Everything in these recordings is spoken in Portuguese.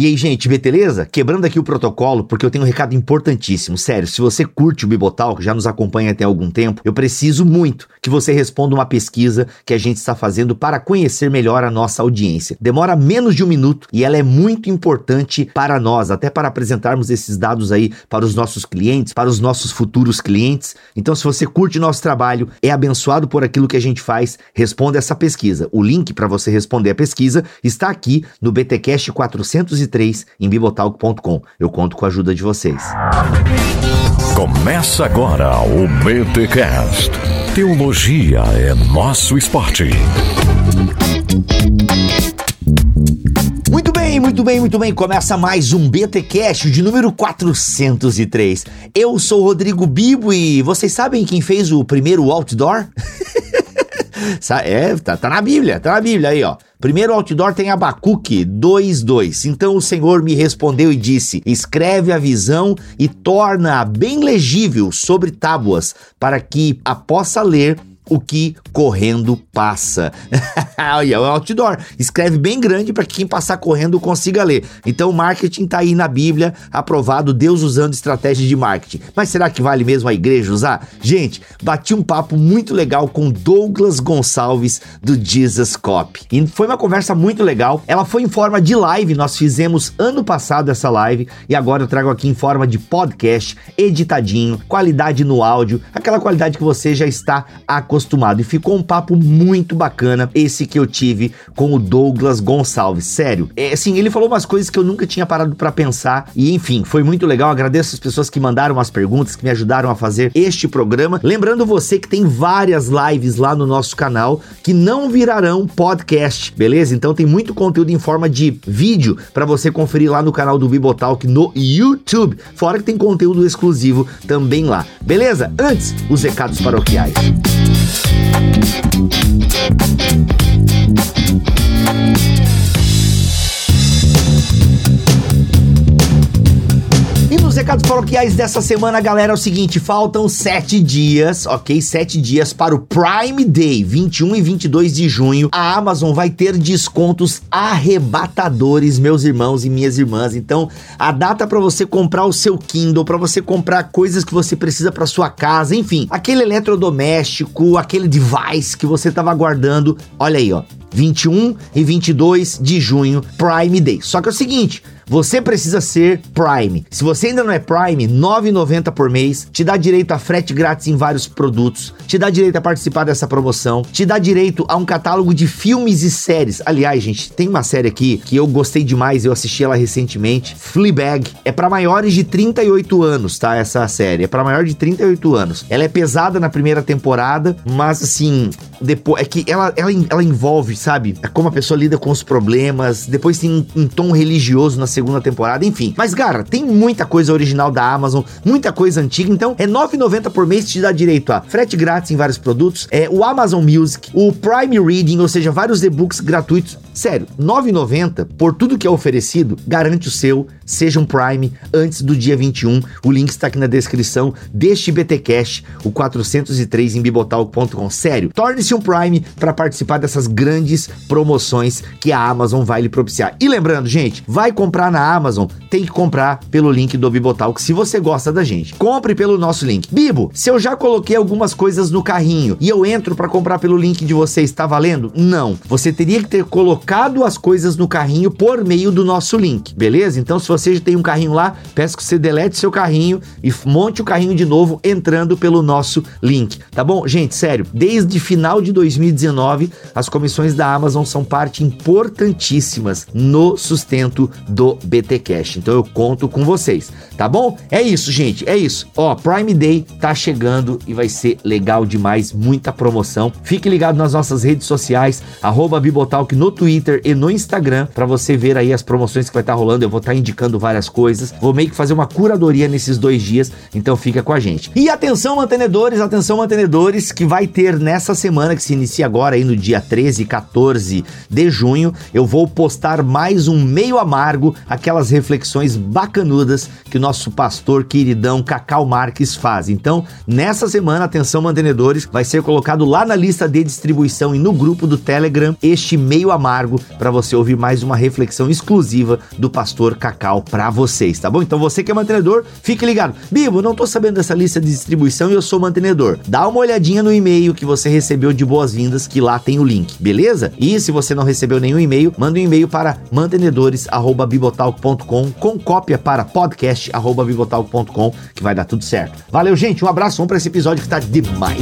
E aí, gente, beleza? Quebrando aqui o protocolo, porque eu tenho um recado importantíssimo. Sério, se você curte o Bibotalk, já nos acompanha até algum tempo, eu preciso muito que você responda uma pesquisa que a gente está fazendo para conhecer melhor a nossa audiência. Demora menos de um minuto e ela é muito importante para nós, até para apresentarmos esses dados aí para os nossos clientes, para os nossos futuros clientes. Então, se você curte nosso trabalho, é abençoado por aquilo que a gente faz, responda essa pesquisa. O link para você responder a pesquisa está aqui no BTcast 403 em bibotalk.com. Eu conto com a ajuda de vocês. Começa agora o BTcast. Teologia é nosso esporte. Muito bem, muito bem, muito bem. Começa mais um BTcast de número 403. Eu sou Rodrigo Bibo e vocês sabem quem fez o primeiro outdoor? é, tá, tá na Bíblia, tá na Bíblia aí, ó. Primeiro outdoor tem Abacuque 2:2. Então o Senhor me respondeu e disse: Escreve a visão e torna-a bem legível sobre tábuas, para que a possa ler o que correndo passa. Olha, é o outdoor. Escreve bem grande para que quem passar correndo consiga ler. Então o marketing tá aí na Bíblia, aprovado, Deus usando estratégias de marketing. Mas será que vale mesmo a igreja usar? Gente, bati um papo muito legal com Douglas Gonçalves do Jesus Cop. E foi uma conversa muito legal. Ela foi em forma de live, nós fizemos ano passado essa live e agora eu trago aqui em forma de podcast, editadinho, qualidade no áudio, aquela qualidade que você já está acostumado acostumado. E ficou um papo muito bacana esse que eu tive com o Douglas Gonçalves. Sério, é assim, ele falou umas coisas que eu nunca tinha parado para pensar. E enfim, foi muito legal. Agradeço as pessoas que mandaram as perguntas, que me ajudaram a fazer este programa. Lembrando você que tem várias lives lá no nosso canal que não virarão podcast, beleza? Então tem muito conteúdo em forma de vídeo para você conferir lá no canal do Bibotalk no YouTube. Fora que tem conteúdo exclusivo também lá. Beleza? Antes, os recados paroquiais. Thank you. Nos recados paroquiais dessa semana, galera, é o seguinte: faltam sete dias, ok? Sete dias para o Prime Day, 21 e 22 de junho. A Amazon vai ter descontos arrebatadores, meus irmãos e minhas irmãs. Então, a data para você comprar o seu Kindle, para você comprar coisas que você precisa para sua casa, enfim, aquele eletrodoméstico, aquele device que você estava aguardando. Olha aí, ó. 21 e 22 de junho, Prime Day. Só que é o seguinte, você precisa ser Prime. Se você ainda não é Prime, 9,90 por mês, te dá direito a frete grátis em vários produtos, te dá direito a participar dessa promoção, te dá direito a um catálogo de filmes e séries. Aliás, gente, tem uma série aqui que eu gostei demais, eu assisti ela recentemente, Fleabag. É para maiores de 38 anos, tá? Essa série é para maior de 38 anos. Ela é pesada na primeira temporada, mas assim, depois é que ela, ela, ela envolve, sabe? É como a pessoa lida com os problemas. Depois tem um, um tom religioso na segunda temporada, enfim. Mas, cara, tem muita coisa original da Amazon, muita coisa antiga. Então, é R$ 9,90 por mês te dá direito a frete grátis em vários produtos, é o Amazon Music, o Prime Reading, ou seja, vários e-books gratuitos. Sério, R$ 9,90 por tudo que é oferecido, garante o seu. Seja um Prime antes do dia 21. O link está aqui na descrição deste BT Cash, o 403 em bibotalk.com. Sério, torne-se um Prime para participar dessas grandes promoções que a Amazon vai lhe propiciar. E lembrando, gente, vai comprar na Amazon, tem que comprar pelo link do Bibotalk se você gosta da gente. Compre pelo nosso link. Bibo, se eu já coloquei algumas coisas no carrinho e eu entro para comprar pelo link de vocês, está valendo? Não. Você teria que ter colocado as coisas no carrinho por meio do nosso link, beleza? Então, se você já tem um carrinho lá, peço que você delete seu carrinho e monte o carrinho de novo entrando pelo nosso link, tá bom? Gente, sério, desde final de 2019, as comissões da Amazon são parte importantíssimas no sustento do BT Cash. Então eu conto com vocês, tá bom? É isso, gente, é isso. Ó, Prime Day tá chegando e vai ser legal demais, muita promoção. Fique ligado nas nossas redes sociais, Bibotalk no Twitter e no Instagram, para você ver aí as promoções que vai estar tá rolando. Eu vou estar tá indicando várias coisas. Vou meio que fazer uma curadoria nesses dois dias, então fica com a gente. E atenção, mantenedores, atenção, mantenedores, que vai ter nessa semana semana que se inicia agora aí no dia 13 e 14 de junho, eu vou postar mais um meio amargo, aquelas reflexões bacanudas que o nosso pastor queridão Cacau Marques faz. Então, nessa semana, atenção mantenedores, vai ser colocado lá na lista de distribuição e no grupo do Telegram este meio amargo para você ouvir mais uma reflexão exclusiva do pastor Cacau para vocês, tá bom? Então você que é mantenedor, fique ligado. Bibo, não tô sabendo dessa lista de distribuição e eu sou mantenedor. Dá uma olhadinha no e-mail que você recebeu de boas-vindas, que lá tem o link, beleza? E se você não recebeu nenhum e-mail, manda um e-mail para mantenedores@bibotalk.com com cópia para podcast@bibotalk.com que vai dar tudo certo. Valeu, gente. Um abraço, vamos para esse episódio que tá demais.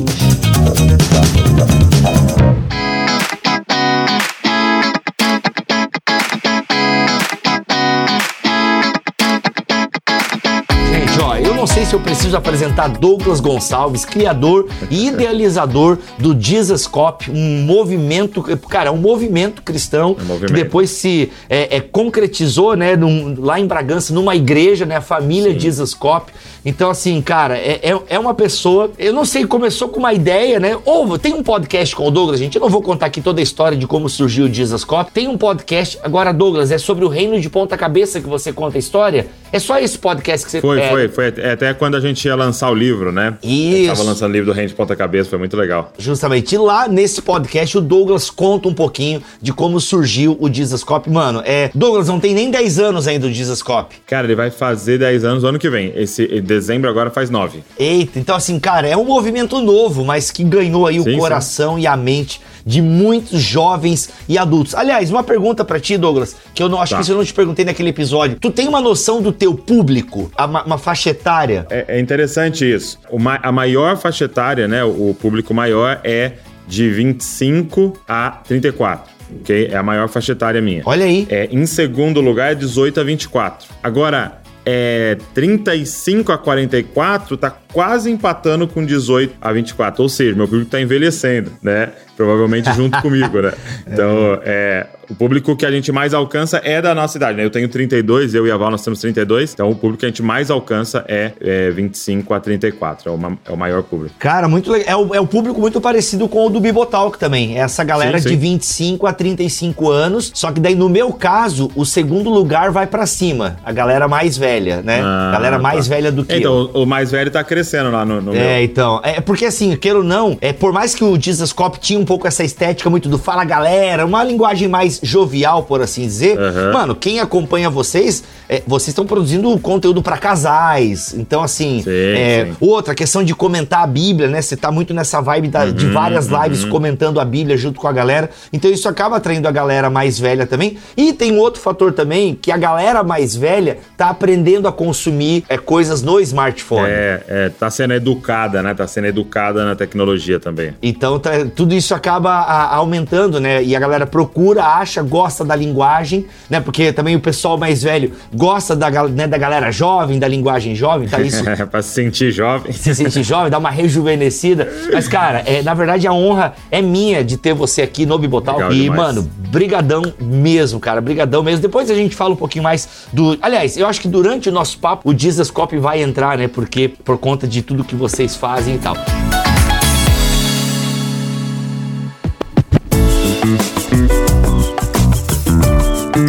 Não sei se eu preciso apresentar Douglas Gonçalves, criador e idealizador do Jesus Cop, um movimento, cara, um movimento cristão um movimento. que depois se é, é, concretizou, né, num, lá em Bragança, numa igreja, né, a família Sim. Jesus Cop. Então, assim, cara, é, é, é, uma pessoa, eu não sei, começou com uma ideia, né? Ou tem um podcast com o Douglas, gente, eu não vou contar aqui toda a história de como surgiu o Jesus Cop. Tem um podcast, agora, Douglas, é sobre o reino de ponta cabeça que você conta a história. É só esse podcast que você... Foi, é, foi, foi. É até quando a gente ia lançar o livro, né? Isso. Tava lançando o livro do Reino de Ponta Cabeça, foi muito legal. Justamente. E lá nesse podcast o Douglas conta um pouquinho de como surgiu o Dizascope. Mano, é. Douglas não tem nem 10 anos ainda o Dizascope. Cara, ele vai fazer 10 anos no ano que vem. Esse dezembro agora faz 9. Eita, então assim, cara, é um movimento novo, mas que ganhou aí sim, o coração sim. e a mente de muitos jovens e adultos. Aliás, uma pergunta para ti, Douglas, que eu não acho tá. que eu não te perguntei naquele episódio. Tu tem uma noção do teu público, uma, uma faixa etária? É, é, interessante isso. A maior faixa etária, né, o público maior é de 25 a 34 ok? É a maior faixa etária minha. Olha aí. É, em segundo lugar, é 18 a 24. Agora, é 35 a 44 tá quase empatando com 18 a 24. Ou seja, meu público tá envelhecendo, né? Provavelmente junto comigo, né? Então, é, o público que a gente mais alcança é da nossa idade, né? Eu tenho 32, eu e a Val nós temos 32. Então, o público que a gente mais alcança é, é 25 a 34. É, uma, é o maior público. Cara, muito legal. É o, é o público muito parecido com o do Bibotalk também. É essa galera sim, sim. de 25 a 35 anos. Só que daí, no meu caso, o segundo lugar vai para cima. A galera mais velha, né? Ah, galera mais tá. velha do que Então, eu. o mais velho tá crescendo lá no, no É, meu. então. É porque assim, queiro ou não, é, por mais que o Jesus Cop tinha um pouco essa estética muito do fala galera, uma linguagem mais jovial, por assim dizer. Uhum. Mano, quem acompanha vocês, é, vocês estão produzindo conteúdo para casais. Então, assim, sim, é, sim. outra questão de comentar a Bíblia, né? Você tá muito nessa vibe da, uhum, de várias uhum. lives comentando a Bíblia junto com a galera. Então, isso acaba atraindo a galera mais velha também. E tem um outro fator também, que a galera mais velha tá aprendendo a consumir é, coisas no smartphone. É, é, tá sendo educada, né? Tá sendo educada na tecnologia também. Então, tá, tudo isso acaba a, aumentando, né? E a galera procura, acha, gosta da linguagem, né? Porque também o pessoal mais velho gosta da, né, da galera jovem, da linguagem jovem, tá isso? pra se sentir jovem. Se sentir jovem, dar uma rejuvenescida. Mas, cara, é, na verdade a honra é minha de ter você aqui no Bibotal. Legal e, demais. mano, brigadão mesmo, cara, brigadão mesmo. Depois a gente fala um pouquinho mais do... Aliás, eu acho que durante o nosso papo o Jesus Cop vai entrar, né? Porque por conta de tudo que vocês fazem e tal.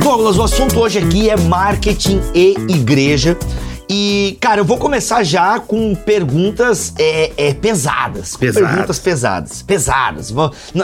Douglas, o assunto hoje aqui é marketing e igreja. E, cara, eu vou começar já com perguntas é, é, pesadas. Pesadas. Perguntas pesadas. Pesadas.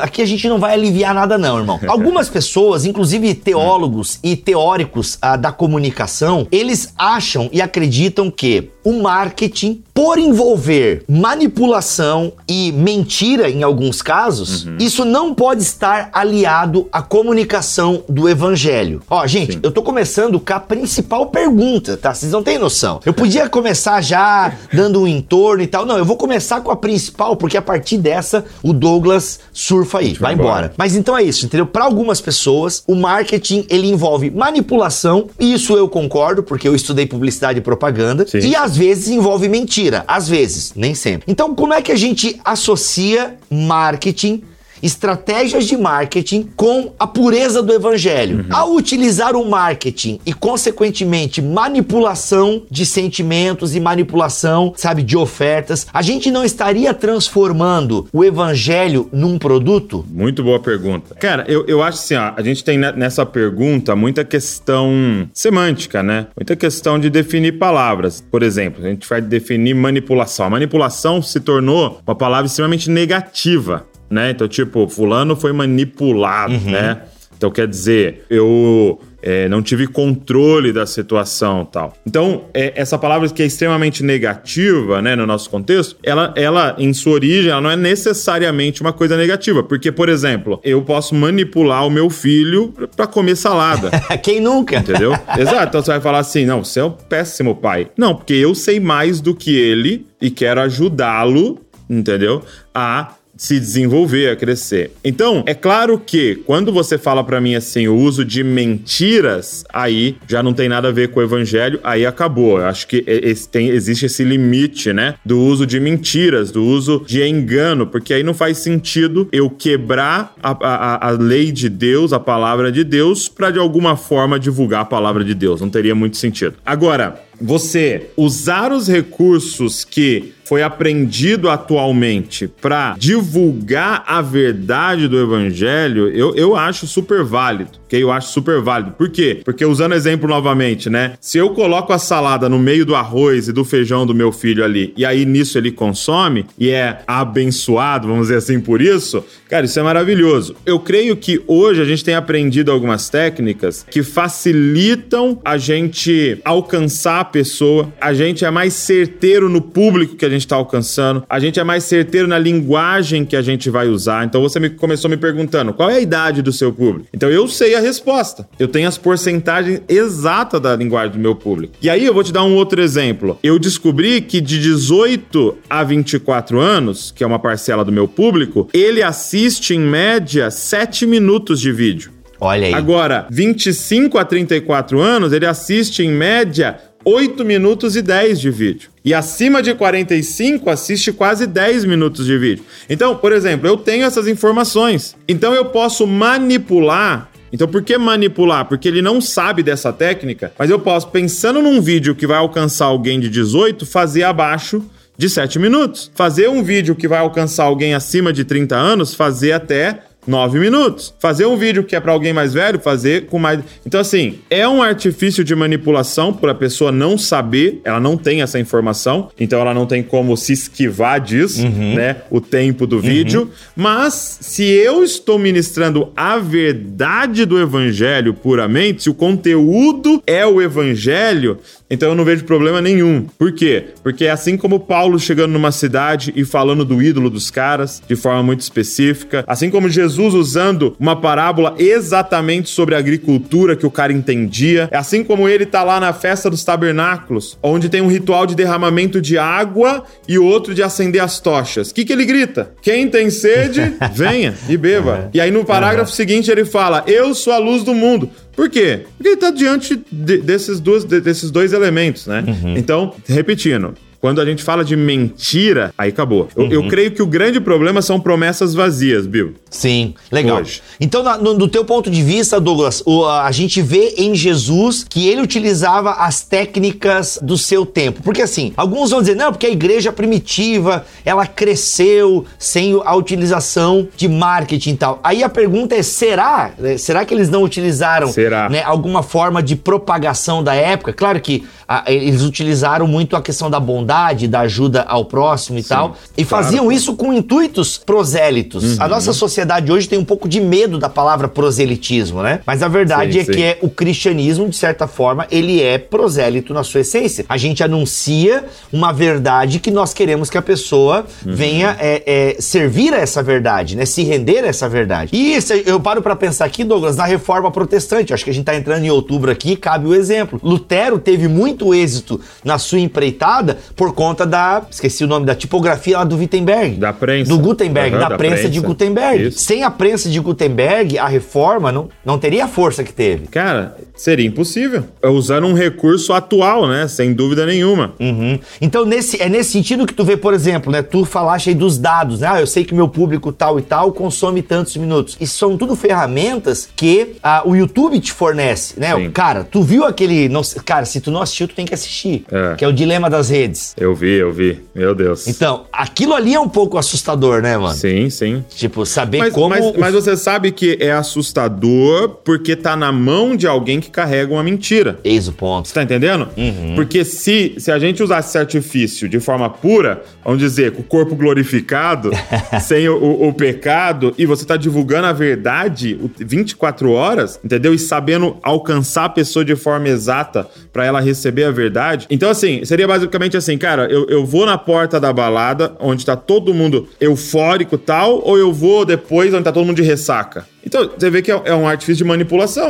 Aqui a gente não vai aliviar nada, não, irmão. Algumas pessoas, inclusive teólogos e teóricos ah, da comunicação, eles acham e acreditam que o marketing, por envolver manipulação e mentira em alguns casos, uhum. isso não pode estar aliado à comunicação do evangelho. Ó, gente, Sim. eu tô começando com a principal pergunta, tá? Vocês não têm noção. Eu podia começar já dando um entorno e tal. Não, eu vou começar com a principal, porque a partir dessa o Douglas surfa aí, vai embora. embora. Mas então é isso, entendeu? Para algumas pessoas, o marketing ele envolve manipulação, e isso eu concordo, porque eu estudei publicidade e propaganda, Sim. e às vezes envolve mentira, às vezes, nem sempre. Então, como é que a gente associa marketing estratégias de marketing com a pureza do evangelho. Uhum. Ao utilizar o marketing e, consequentemente, manipulação de sentimentos e manipulação, sabe, de ofertas, a gente não estaria transformando o evangelho num produto? Muito boa pergunta. Cara, eu, eu acho assim, ó, a gente tem nessa pergunta muita questão semântica, né? Muita questão de definir palavras. Por exemplo, a gente vai definir manipulação. A manipulação se tornou uma palavra extremamente negativa né? Então, tipo, fulano foi manipulado, uhum. né? Então, quer dizer, eu é, não tive controle da situação tal. Então, é, essa palavra que é extremamente negativa, né, no nosso contexto, ela, ela, em sua origem, ela não é necessariamente uma coisa negativa. Porque, por exemplo, eu posso manipular o meu filho para comer salada. Quem nunca? Entendeu? Exato. Então você vai falar assim: não, você é um péssimo pai. Não, porque eu sei mais do que ele e quero ajudá-lo, entendeu? A se desenvolver, a crescer. Então, é claro que quando você fala para mim assim, o uso de mentiras, aí já não tem nada a ver com o evangelho, aí acabou. Eu acho que esse, tem, existe esse limite, né, do uso de mentiras, do uso de engano, porque aí não faz sentido eu quebrar a, a, a lei de Deus, a palavra de Deus, para de alguma forma divulgar a palavra de Deus. Não teria muito sentido. Agora, você usar os recursos que foi aprendido atualmente para divulgar a verdade do evangelho, eu, eu acho super válido. Que eu acho super válido. Por quê? Porque usando exemplo novamente, né? Se eu coloco a salada no meio do arroz e do feijão do meu filho ali, e aí nisso ele consome e é abençoado, vamos dizer assim, por isso, cara, isso é maravilhoso. Eu creio que hoje a gente tem aprendido algumas técnicas que facilitam a gente alcançar pessoa, a gente é mais certeiro no público que a gente está alcançando, a gente é mais certeiro na linguagem que a gente vai usar. Então você me, começou me perguntando qual é a idade do seu público. Então eu sei a resposta. Eu tenho as porcentagens exatas da linguagem do meu público. E aí eu vou te dar um outro exemplo. Eu descobri que de 18 a 24 anos, que é uma parcela do meu público, ele assiste em média 7 minutos de vídeo. Olha aí. Agora, 25 a 34 anos, ele assiste em média 8 minutos e 10 de vídeo. E acima de 45 assiste quase 10 minutos de vídeo. Então, por exemplo, eu tenho essas informações. Então eu posso manipular então, por que manipular? Porque ele não sabe dessa técnica, mas eu posso, pensando num vídeo que vai alcançar alguém de 18, fazer abaixo de 7 minutos. Fazer um vídeo que vai alcançar alguém acima de 30 anos, fazer até 9 minutos. Fazer um vídeo que é para alguém mais velho, fazer com mais. Então, assim, é um artifício de manipulação para a pessoa não saber, ela não tem essa informação, então ela não tem como se esquivar disso, uhum. né? O tempo do vídeo. Uhum. Mas se eu estou ministrando a verdade do evangelho puramente, se o conteúdo é o evangelho, então eu não vejo problema nenhum. Por quê? Porque é assim como Paulo chegando numa cidade e falando do ídolo dos caras de forma muito específica, assim como Jesus usando uma parábola exatamente sobre a agricultura que o cara entendia, é assim como ele tá lá na festa dos tabernáculos, onde tem um ritual de derramamento de água e outro de acender as tochas. O que, que ele grita? Quem tem sede, venha e beba. E aí no parágrafo seguinte ele fala: Eu sou a luz do mundo. Por quê? Porque ele está diante de, desses, dois, de, desses dois elementos, né? Uhum. Então, repetindo, quando a gente fala de mentira, aí acabou. Eu, uhum. eu, creio que o grande problema são promessas vazias, Bill. Sim, legal. Hoje. Então, no, no teu ponto de vista, Douglas, o, a gente vê em Jesus que ele utilizava as técnicas do seu tempo. Porque assim, alguns vão dizer, não, porque a igreja primitiva, ela cresceu sem a utilização de marketing e tal. Aí a pergunta é, será? Né, será que eles não utilizaram né, alguma forma de propagação da época? Claro que a, eles utilizaram muito a questão da bondade, da ajuda ao próximo e Sim, tal, e claro. faziam isso com intuitos prosélitos. Uhum. A nossa sociedade hoje tem um pouco de medo da palavra proselitismo, né? Mas a verdade sim, é sim. que é o cristianismo, de certa forma, ele é prosélito na sua essência. A gente anuncia uma verdade que nós queremos que a pessoa uhum. venha é, é, servir a essa verdade, né? Se render a essa verdade. E isso, eu paro para pensar aqui, Douglas, na reforma protestante. acho que a gente tá entrando em outubro aqui, cabe o exemplo. Lutero teve muito muito êxito na sua empreitada por conta da. Esqueci o nome da tipografia lá do Wittenberg. Da prensa. Do Gutenberg, uhum, da, da prensa, prensa, de Gutenberg. Isso. Sem a prensa de Gutenberg, a reforma não, não teria a força que teve. Cara, Seria impossível. É usando um recurso atual, né? Sem dúvida nenhuma. Uhum. Então, nesse, é nesse sentido que tu vê, por exemplo, né? Tu falaste aí dos dados, né? Ah, eu sei que meu público tal e tal consome tantos minutos. Isso são tudo ferramentas que ah, o YouTube te fornece, né? Sim. Cara, tu viu aquele. Não, cara, se tu não assistiu, tu tem que assistir. É. Que é o dilema das redes. Eu vi, eu vi. Meu Deus. Então, aquilo ali é um pouco assustador, né, mano? Sim, sim. Tipo, saber Mas, como. mas, mas você sabe que é assustador porque tá na mão de alguém que carrega uma mentira. Eis o ponto. Você tá entendendo? Porque se, se a gente usasse esse artifício de forma pura, vamos dizer, com o corpo glorificado, sem o, o- o pecado, e você tá divulgando a verdade o- 24 horas, entendeu? E sabendo alcançar a pessoa de forma exata pra ela receber a verdade. Então, assim, seria basicamente assim, cara, eu, eu vou na porta da balada, onde tá todo mundo eufórico e tal, ou eu vou depois onde tá todo mundo de ressaca? Então, você vê que é, é um artifício de manipulação.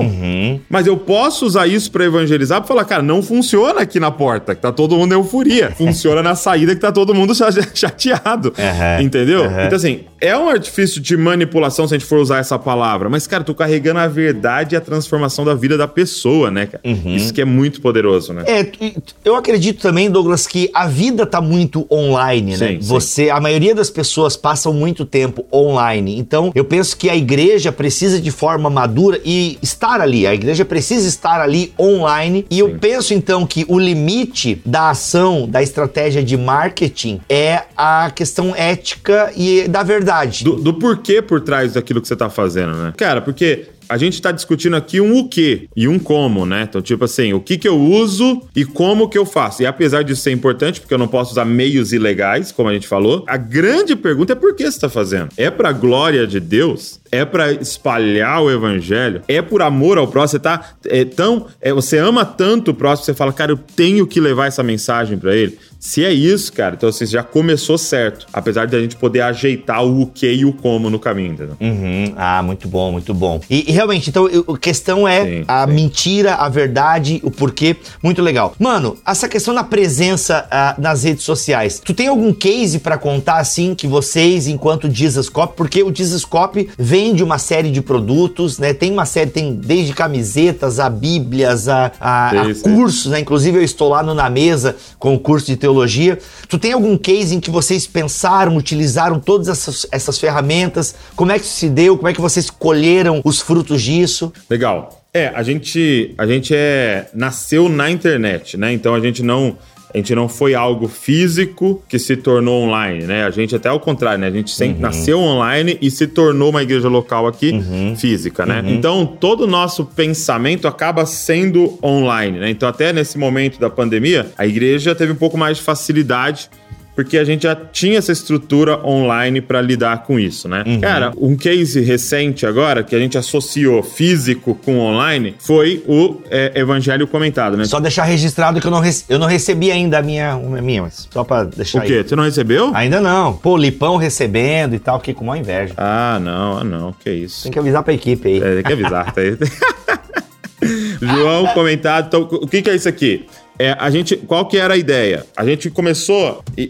Mas eu posso usar isso pra evangelizar, pra falar, cara, não funciona aqui na porta, que tá todo mundo em euforia. Funciona na saída que tá todo mundo cha- chateado. Aham, Entendeu? aham. Então, assim, é um artifício de manipulação, se a gente for usar essa palavra. Mas, cara, tô carregando a verdade e a transformação da vida da pessoa, né, cara? Uhum. Isso que é muito poderoso, né? É, eu acredito também, Douglas, que a vida tá muito online, né? Sim, sim. Você, a maioria das pessoas passam muito tempo online. Então, eu penso que a igreja precisa de forma madura e estar ali. A igreja precisa estar ali online. E eu penso então que o limite da ação, da estratégia de marketing é a questão ética e da verdade. Do, do porquê por trás daquilo que você tá fazendo, né? Cara, porque a gente tá discutindo aqui um o quê e um como, né? Então, tipo assim, o que que eu uso e como que eu faço. E apesar disso ser importante, porque eu não posso usar meios ilegais, como a gente falou, a grande pergunta é por que você tá fazendo? É pra glória de Deus? É pra espalhar o evangelho? É por amor ao próximo? Você tá é, tão... é, você ama tanto o próximo, você fala, cara, eu tenho que levar essa mensagem pra ele. Se é isso, cara, então assim, já começou certo. Apesar de a gente poder ajeitar o o que e o como no caminho, entendeu? Uhum. Ah, muito bom, muito bom. E, e realmente, então, eu- a questão é Sim, a sim. mentira, a verdade, o porquê. Muito legal. Mano, essa questão da presença ah, nas redes sociais. Tu tem algum case pra contar, assim, que vocês, enquanto Jesus Cop, porque o Jesus Cop vende uma série de produtos, né? Tem uma série, tem desde camisetas a bíblias, a, a, a Sim, sim. cursos, né? Inclusive, eu estou lá no Na Mesa com o curso de teologia. Tu tem algum case em que vocês pensaram, utilizaram todas essas, essas ferramentas? Como é que isso se deu? Como é que vocês colheram os frutos disso? Legal. É, a gente, a gente é nasceu na internet, né? Então a gente não a gente não foi algo físico que se tornou online, né? A gente até ao contrário, né? A gente sempre nasceu online e se tornou uma igreja local aqui física, né? Então todo o nosso pensamento acaba sendo online, né? Então até nesse momento da pandemia, a igreja teve um pouco mais de facilidade porque a gente já tinha essa estrutura online para lidar com isso, né? Cara, um case recente agora que a gente associou físico com online foi o é, Evangelho comentado, né? Só deixar registrado que eu não, eu não recebi ainda a minha, a minha mas só pra deixar O quê? Você não recebeu? aí. Ainda não. Pô, Lipão recebendo e tal, fiquei com maior inveja. Ah, não, ah, não, que isso. Tem que avisar pra equipe aí. É, tem que avisar, tá aí. João comentado. Então, o que, que é isso aqui? É, a gente, qual que era a ideia? A gente começou, e,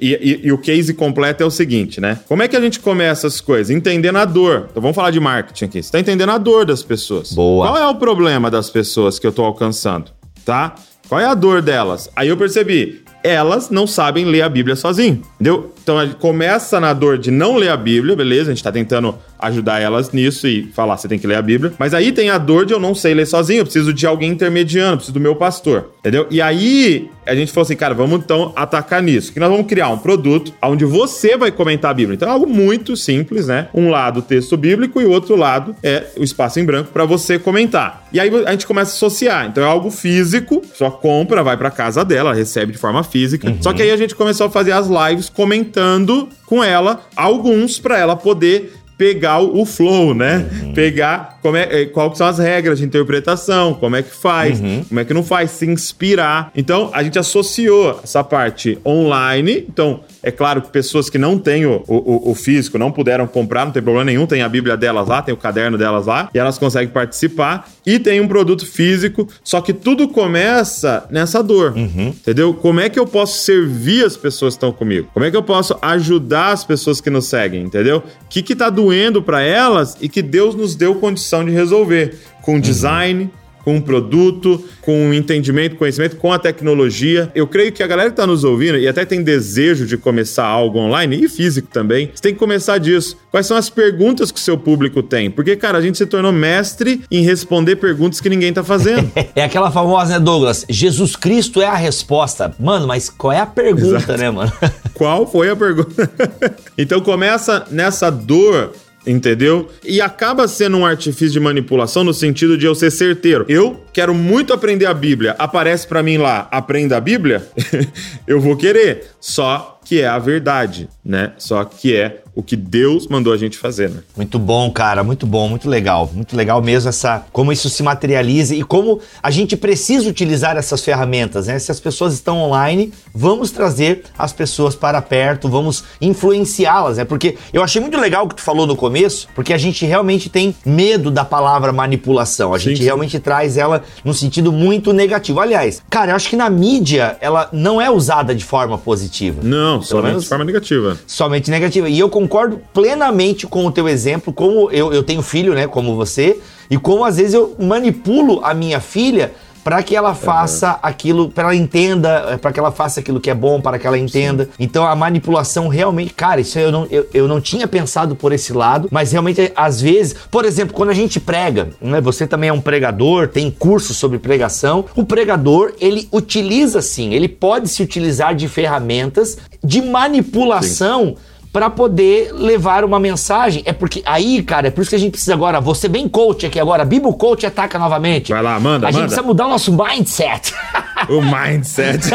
e- e o case completo é o seguinte, né? Como é que a gente começa as coisas? Entendendo a dor. Então vamos falar de marketing aqui. Você tá entendendo a dor das pessoas. Boa. Qual é o problema das pessoas que eu tô alcançando? Tá? Qual é a dor delas? Aí eu percebi, elas não sabem ler a Bíblia sozinho, entendeu? Então a gente começa na dor de não ler a Bíblia, beleza? A gente tá tentando ajudar elas nisso e falar, você tem que ler a Bíblia. Mas aí tem a dor de eu não sei ler sozinho, eu preciso de alguém intermediando, preciso do meu pastor, entendeu? E aí a gente falou assim, cara, vamos então atacar nisso. Que nós vamos criar um produto onde você vai comentar a Bíblia. Então é algo muito simples, né? Um lado o texto bíblico e o outro lado é o espaço em branco para você comentar. E aí a gente começa a associar. Então é algo físico, só compra, vai para casa dela, recebe de forma física. Só que aí a gente começou a fazer as lives comentando com ela alguns para ela poder pegar o flow, né? Pegar como é, é, qual que são as regras de interpretação, como é que faz, como é que não faz, se inspirar. Então, a gente associou essa parte online. Então, é claro que pessoas que não têm o, o, o físico, não puderam comprar, não tem problema nenhum, tem a Bíblia delas lá, tem o caderno delas lá, e elas conseguem participar. E tem um produto físico, só que tudo começa nessa dor, entendeu? Como é que eu posso servir as pessoas que estão comigo? Como é que eu posso ajudar as pessoas que nos seguem, entendeu? O que que tá doendo para elas e que Deus nos deu condição de resolver com design, com o produto, com o entendimento, conhecimento, com a tecnologia. Eu creio que a galera que está nos ouvindo e até tem desejo de começar algo online e físico também, você tem que começar disso. Quais são as perguntas que o seu público tem? Porque, cara, a gente se tornou mestre em responder perguntas que ninguém tá fazendo. é aquela famosa, né, Douglas? Jesus Cristo é a resposta. Mano, mas qual é a pergunta, Exato. né, mano? qual foi a pergunta? então começa nessa dor entendeu? E acaba sendo um artifício de manipulação no sentido de eu ser certeiro. Eu quero muito aprender a Bíblia. Aparece para mim lá, aprenda a Bíblia? eu vou querer. Só que é a verdade, né? Só que é o que Deus mandou a gente fazer, né? Muito bom, cara, muito bom, muito legal. Muito legal mesmo essa como isso se materializa e como a gente precisa utilizar essas ferramentas, né? Se as pessoas estão online, vamos trazer as pessoas para perto, vamos influenciá-las, né? Porque eu achei muito legal o que tu falou no começo, porque a gente realmente tem medo da palavra manipulação. A gente sim, sim. realmente traz ela no sentido muito negativo. Aliás, cara, eu acho que na mídia ela não é usada de forma positiva. Não, somente de forma negativa. Somente negativa. E eu concordo plenamente com o teu exemplo, como eu, eu tenho filho, né, como você, e como às vezes eu manipulo a minha filha para que ela faça uhum. aquilo, para ela entenda, eh, para que ela faça aquilo que é bom, para que ela entenda. Sim. Então a manipulação realmente, cara, isso eu não, eu, eu não tinha pensado por esse lado, mas realmente às vezes, por exemplo, quando a gente prega, né, você também é um pregador, tem curso sobre pregação, o pregador ele utiliza sim, ele pode se utilizar de ferramentas de manipulação. Sim para poder levar uma mensagem. É porque aí, cara, é por isso que a gente precisa agora, você bem coach aqui agora, Bibo Coach ataca novamente. Vai lá, manda, A gente precisa mudar o nosso mindset. O mindset.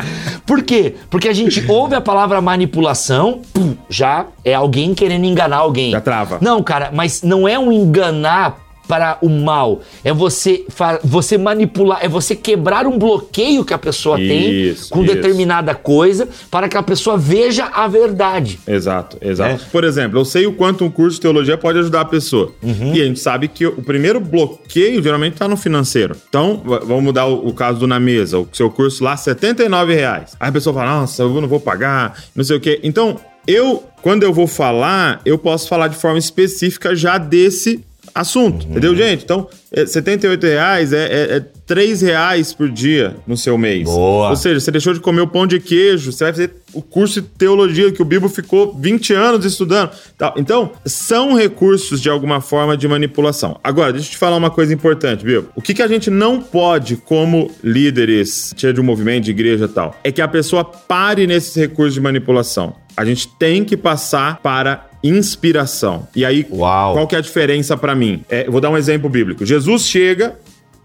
por quê? Porque a gente ouve a palavra manipulação, pum, já é alguém querendo enganar alguém. Já trava. Não, cara, mas não é um enganar para o mal, é você, você manipular, é você quebrar um bloqueio que a pessoa isso, tem com isso. determinada coisa para que a pessoa veja a verdade. Exato, exato. É. Por exemplo, eu sei o quanto um curso de teologia pode ajudar a pessoa. Uhum. E a gente sabe que o primeiro bloqueio geralmente está no financeiro. Então, vamos mudar o, o, caso do Na Mesa, o seu curso lá, R$ reais. Aí a pessoa fala, nossa, eu não vou pagar, não sei o quê. Então, eu, quando eu vou falar, eu posso falar de forma específica já desse assunto, uhum. entendeu, gente? Então, é, 78 reais é, é, é 3 reais por dia no seu mês. Boa. Ou seja, você deixou de comer o pão de queijo, você vai fazer o curso de teologia que o Bibo ficou 20 anos estudando. Então, são recursos de alguma forma de manipulação. Agora, deixa eu te falar uma coisa importante, Bibo. O que, que a gente não pode, como líderes, de um movimento, de igreja e tal, é que a pessoa pare nesses recursos de manipulação. A gente tem que passar para inspiração. E aí, Uau. qual que é a diferença para mim? É, vou dar um exemplo bíblico. Jesus chega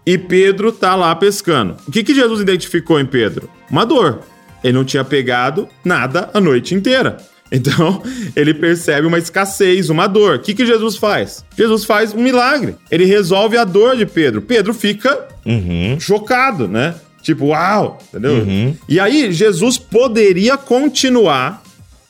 e Pedro tá lá pescando. O que, que Jesus identificou em Pedro? Uma dor. Ele não tinha pegado nada a noite inteira. Então, ele percebe uma escassez, uma dor. O que, que Jesus faz? Jesus faz um milagre. Ele resolve a dor de Pedro. Pedro fica uhum. chocado, né? Tipo, uau, entendeu? Uhum. E aí, Jesus poderia continuar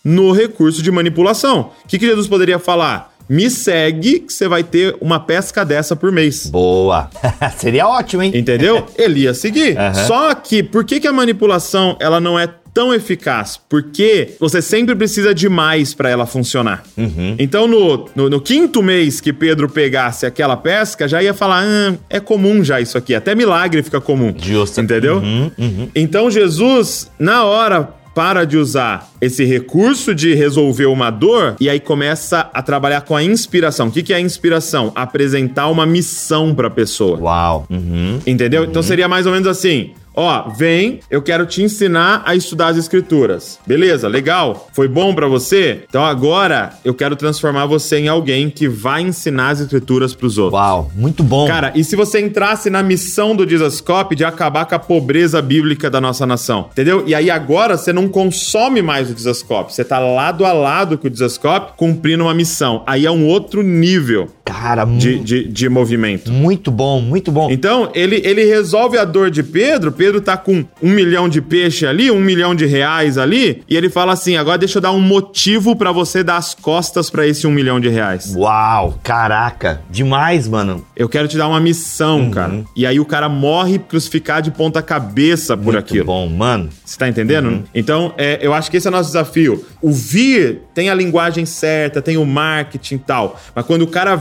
no recurso de manipulação. O que, que Jesus poderia falar? Me segue que você vai ter uma pesca dessa por mês. Boa. Seria ótimo, hein? Entendeu? Ele ia seguir. Uhum. Só que por que, que a manipulação ela não é tão eficaz? Porque você sempre precisa de mais para ela funcionar. Uhum. Então, no, no, no, quinto mês que Pedro pegasse aquela pesca, já ia falar: ah, é comum já isso aqui. Até milagre fica comum. Justo. Entendeu? Uhum, uhum. Então, Jesus, na hora para de usar esse recurso de resolver uma dor e aí começa a trabalhar com a inspiração. O que, que é a inspiração? Apresentar uma missão para a pessoa. Uau. Uhum. Entendeu? Então uhum. Então seria mais ou menos assim: Ó, vem, eu quero te ensinar a estudar as escrituras. Beleza, legal? Foi bom para você? Então agora eu quero transformar você em alguém que vai ensinar as escrituras pros outros. Uau, muito bom. Cara, e se você entrasse na missão do Dizascope de acabar com a pobreza bíblica da nossa nação? Entendeu? E aí agora você não consome mais o Dizascope, você tá lado a lado com o Dizascope cumprindo uma missão. Aí é um outro nível. Cara, de, de, de movimento. Muito bom, muito bom. Então, ele, ele resolve a dor de Pedro Pedro tá com um milhão de peixe ali, um milhão de reais ali, e ele fala assim: agora deixa eu dar um motivo para você dar as costas para esse um milhão de reais. Uau, caraca, demais, mano. Eu quero te dar uma missão, uhum. cara. E aí o cara morre crucificado de ponta cabeça por Muito aquilo. bom, mano. Você tá entendendo? Uhum. Então, é, eu acho que esse é o nosso desafio. O vir tem a linguagem certa, tem o marketing e tal, mas quando o cara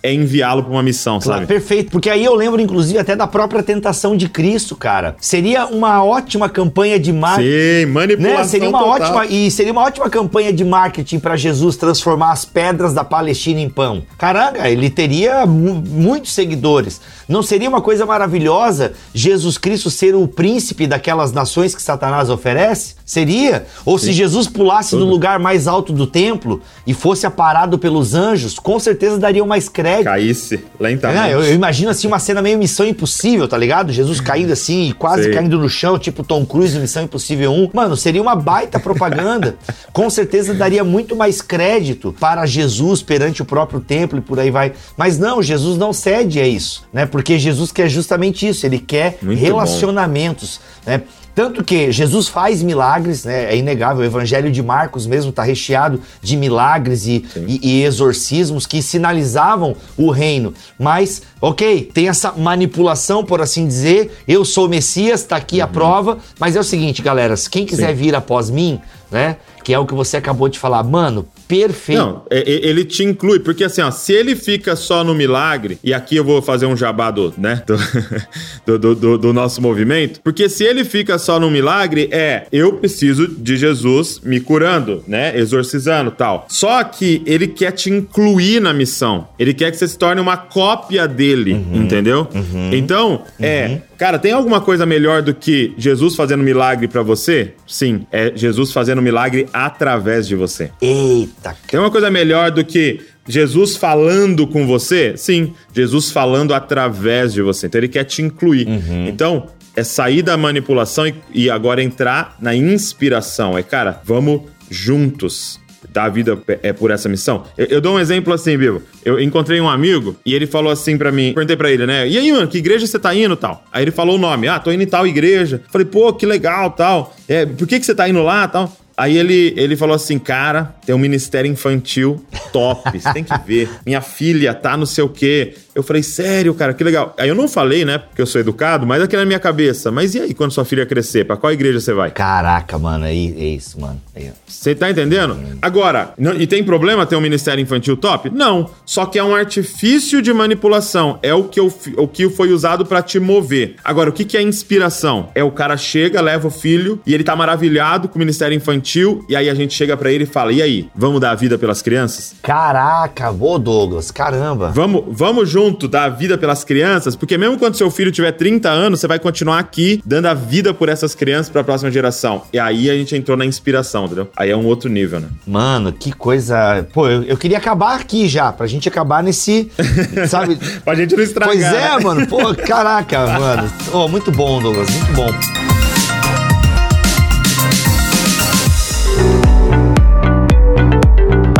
é enviá-lo para uma missão, Claro, sabe? perfeito, porque aí eu lembro inclusive até da própria tentação de Cristo, cara. Seria uma ótima campanha de marketing. Sim, manipulação Né? Seria uma total. ótima e seria uma ótima campanha de marketing para Jesus transformar as pedras da Palestina em pão. Caramba, ele teria mu- muitos seguidores. Não seria uma coisa maravilhosa Jesus Cristo ser o príncipe daquelas nações que Satanás oferece? Seria? Ou se Jesus pulasse do lugar mais alto do templo e fosse aparado pelos anjos, com certeza daria mais crédito. Caísse lentamente. É, eu, eu imagino assim uma cena meio Missão Impossível, tá ligado? Jesus caindo assim, e quase Sei. caindo no chão, tipo Tom Cruise Missão Impossível 1. Mano, seria uma baita propaganda. Com certeza daria muito mais crédito para Jesus perante o próprio templo e por aí vai. Mas não, Jesus não cede a isso, né? Porque Jesus quer justamente isso, ele quer Muito relacionamentos, né? Tanto que Jesus faz milagres, né? É inegável. O Evangelho de Marcos mesmo está recheado de milagres e, e- e exorcismos que sinalizavam o reino. Mas, ok, tem essa manipulação, por assim dizer. Eu sou o Messias, tá aqui a prova. Mas é o seguinte, galera: quem quiser vir após mim, né? Que é o que você acabou de falar, mano, perfeito. Não, é- é- ele te inclui, porque assim, ó, se ele fica só no milagre, e aqui eu vou fazer um jabá do, né, do, do, do- do- nosso movimento, porque se ele fica só no milagre, é, eu preciso de Jesus me curando, né, exorcizando tal. Só que ele quer te incluir na missão, ele quer que você se torne uma cópia dele, entendeu? Então, é, cara, tem alguma coisa melhor do que Jesus fazendo milagre pra você? Sim, é Jesus fazendo milagre através de você. Eita, Tem uma coisa melhor do que Jesus falando com você? Sim, Jesus falando através de você. Então ele quer te incluir. Então é sair da manipulação e, e agora entrar na inspiração. É, cara, vamos juntos dar a vida é por essa missão. Eu, eu dou um exemplo assim, Bibo. Eu encontrei um amigo e ele falou assim pra mim, perguntei pra ele, né? E aí, mano, que igreja você tá indo tal? Aí ele falou o nome. Ah, tô indo em tal igreja. Falei, pô, que legal tal. É, por que que você tá indo lá tal? Aí ele, ele falou assim, cara, tem um ministério infantil top, você tem que ver. Minha filha tá não sei o quê. Eu falei, sério, cara, que legal. Aí eu não falei, né, porque eu sou educado, mas aqui na minha cabeça, mas e aí quando sua filha crescer, pra qual igreja você vai? caraca, mano, é, é isso, mano. É. Você tá entendendo? Agora, não- e tem problema ter um ministério infantil top? Não. Só que é um artifício de manipulação. É o que, eu o que foi usado pra te mover. Agora, o que, que é inspiração? É o cara chega, leva o filho e ele tá maravilhado com o ministério infantil. E aí a gente chega pra ele e fala: E aí, vamos dar a vida pelas crianças? Caraca, ô Douglas, caramba. Vamos, vamos junto dar a vida pelas crianças? Porque mesmo quando seu filho tiver 30 anos, você vai continuar aqui dando a vida por essas crianças pra próxima geração. E aí a gente entrou na inspiração, entendeu? Aí é um outro nível, né? Mano, que coisa. Pô, eu, eu queria acabar aqui já, pra gente acabar nesse. Sabe? pra gente não estragar. Pois é, né? mano. Pô, caraca, mano. Oh, muito bom, Douglas, muito bom.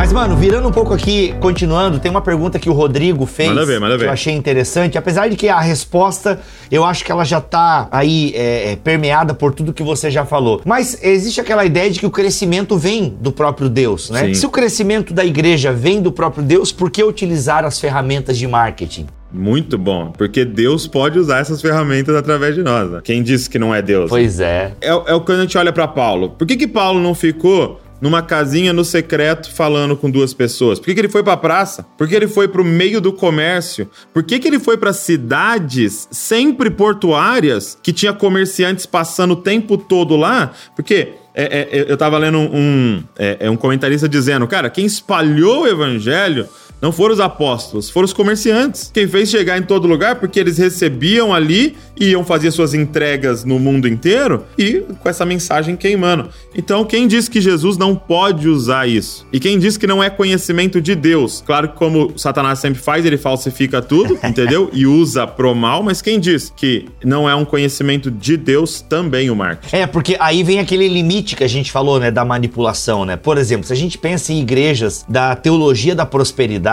Mas, mano, virando um pouco aqui, continuando, tem uma pergunta que o Rodrigo fez. Manda ver, manda que ver. eu achei interessante. Apesar de que a resposta, eu acho que ela já tá aí é, é, permeada por tudo que você já falou. Mas existe aquela ideia de que o crescimento vem do próprio Deus, né? Sim. Se o crescimento da igreja vem do próprio Deus, por que utilizar as ferramentas de marketing? Muito bom, porque Deus pode usar essas ferramentas através de nós. Né? Quem disse que não é Deus? Pois é. É, é o que a gente olha pra Paulo. Por que, que Paulo não ficou numa casinha no secreto falando com duas pessoas? Por que, que ele foi pra praça? Por que ele foi pro meio do comércio? Por que, que ele foi pra cidades sempre portuárias que tinha comerciantes passando o tempo todo lá? Porque é, é, eu tava lendo um, um, é, é um comentarista dizendo, cara, quem espalhou o evangelho não foram os apóstolos, foram os comerciantes. Quem fez chegar em todo lugar porque eles recebiam ali e iam fazer suas entregas no mundo inteiro e com essa mensagem queimando. Então, quem diz que Jesus não pode usar isso? E quem diz que não é conhecimento de Deus? Claro que como Satanás sempre faz, ele falsifica tudo, entendeu? E usa pro mal, mas quem diz que não é um conhecimento de Deus também o marketing? É, porque aí vem aquele limite que a gente falou, né, da manipulação, né? Por exemplo, se a gente pensa em igrejas da teologia da prosperidade,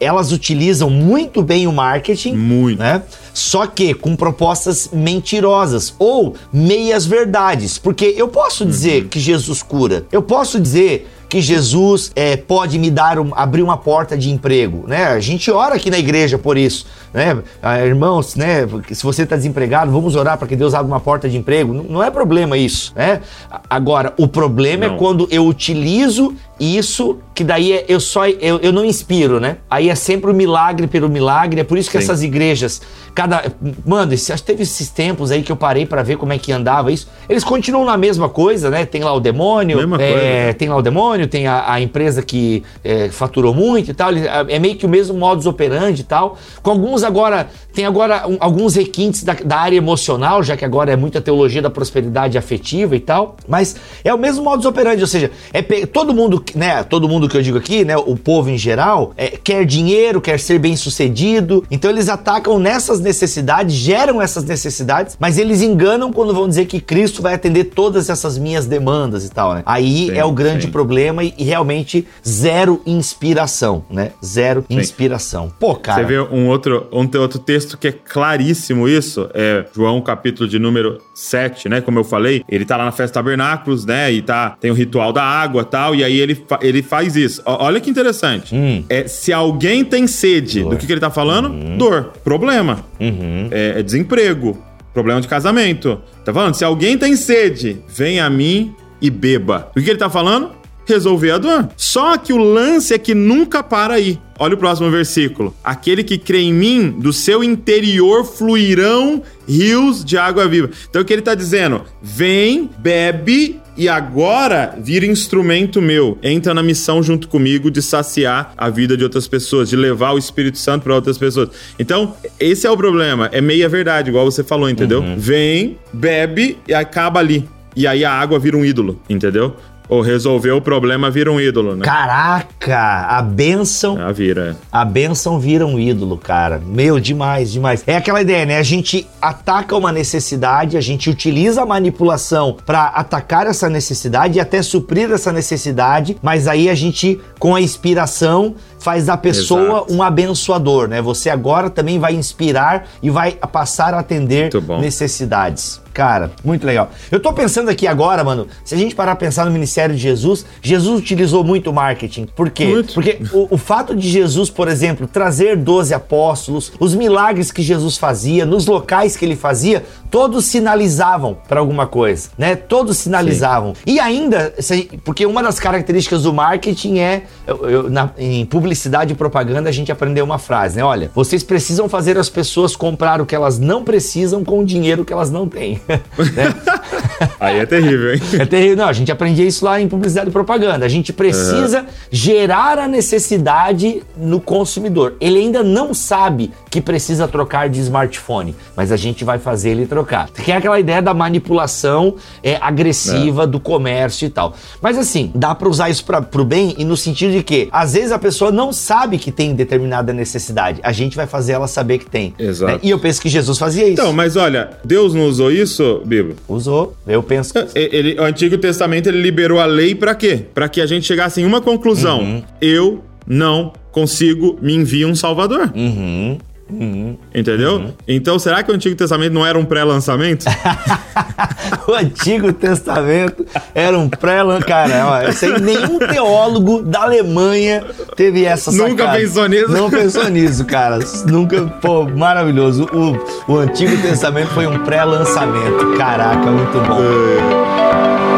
elas utilizam muito bem o marketing, Muito. né? Só que com propostas mentirosas ou meias verdades, porque eu posso dizer que Jesus cura, eu posso dizer que Jesus é, pode me dar um, abrir uma porta de emprego, né? A gente ora aqui na igreja por isso, né? Ah, irmãos, né? Se você está desempregado, vamos orar para que Deus abra uma porta de emprego. Não, não é problema isso, né? Agora, o problema é Não. é quando eu utilizo isso, que daí é, eu só eu, eu não inspiro, né? Aí é sempre o milagre pelo milagre. É por isso que Sim. essas igrejas, cada. Mano, esse, acho que teve esses tempos aí que eu parei para ver como é que andava isso. Eles continuam na mesma coisa, né? Tem lá o demônio, é, tem lá o demônio, tem a, a empresa que é, faturou muito e tal. Ele- É meio que o mesmo modus operandi e tal. Com alguns agora, tem agora um- alguns requintes da, da área emocional, já que agora é muita teologia da prosperidade afetiva e tal. Mas é o mesmo modus operandi, ou seja, é todo mundo, né? Todo mundo que eu digo aqui, né? O povo em geral, é, quer dinheiro, quer ser bem sucedido. Então eles atacam nessas necessidades, geram essas necessidades, mas eles enganam quando vão dizer que Cristo vai atender todas essas minhas demandas e tal, né? Aí Sim, é o grande sim. problema e, e realmente zero inspiração, né? Zero inspiração. Pô, cara. Você vê um outro, um outro texto que é claríssimo isso, é João capítulo de número 7, né? Como eu falei, ele tá lá na festa tabernáculos, né? E tá, tem o ritual da água tal, e aí ele, fa- ele faz isso. Ó, olha que interessante. Hum. É, se alguém tem sede, do que, que ele tá falando? Dor, problema, Uhum. é, é desemprego, problema de casamento. Tá falando? Se alguém tem sede, vem a mim e beba. O que, que ele tá falando? Resolver a dor. Só que o lance é que nunca para aí. Olha o próximo versículo. Aquele que crê em mim, do seu interior fluirão rios de água viva. Então o que ele tá dizendo? Vem, bebe e agora vira instrumento meu. Entra na missão junto comigo de saciar a vida de outras pessoas, de levar o Espírito Santo para outras pessoas. Então, esse é o problema. É meia verdade, igual você falou, entendeu? Vem, bebe e acaba ali. E aí a água vira um ídolo, entendeu? Ou resolver o problema vira um ídolo, né? Caraca, a bênção Ah, vira. A bênção vira um ídolo, cara. Meu, demais, demais. É aquela ideia, né? A gente ataca uma necessidade, a gente utiliza a manipulação pra atacar essa necessidade e até suprir essa necessidade, mas aí a gente, com a inspiração, faz da pessoa Exato. um abençoador, né? Você agora também vai inspirar e vai passar a atender necessidades. Cara, muito legal. Eu tô pensando aqui agora, mano, se a gente parar pra pensar no ministério de Jesus, Jesus utilizou muito marketing. Por quê? Muito. Porque o, o fato de Jesus, por exemplo, trazer 12 apóstolos, os milagres que Jesus fazia, nos locais que ele fazia, todos sinalizavam para alguma coisa, né? Todos sinalizavam. E ainda, porque uma das características do marketing é, eu- eu- na- em publicidade e propaganda, a gente aprendeu uma frase, né? Olha, vocês precisam fazer as pessoas comprar o que elas não precisam com o dinheiro que elas não têm. né? Aí é terrível, hein? É terrível. Não, a gente aprendia isso lá em publicidade e propaganda. A gente precisa gerar a necessidade no consumidor. Ele ainda não sabe que precisa trocar de smartphone, mas a gente vai fazer ele trocar. Que é aquela ideia da manipulação é, agressiva do comércio e tal. Mas assim, dá pra usar isso pra, pro bem e no sentido de que às vezes a pessoa não sabe que tem determinada necessidade. A gente vai fazer ela saber que tem. Exato. né? E eu penso que Jesus fazia isso. Então, mas olha, Deus não usou isso, Bibo? Usou. Eu penso que E- Ele, o Antigo Testamento ele liberou a lei pra quê? Pra que a gente chegasse em uma conclusão. Uhum. Eu não consigo me enviar um Salvador. Uhum. Entendeu? Então, será que o Antigo Testamento não era um pré-lançamento? O Antigo Testamento era um pré Cara, ó, nenhum teólogo da Alemanha teve essa sacada. Nunca pensou nisso? Não pensou nisso, cara. Nunca, pô, maravilhoso. O, o Antigo Testamento foi um pré-lançamento. Caraca, muito bom. Douglas,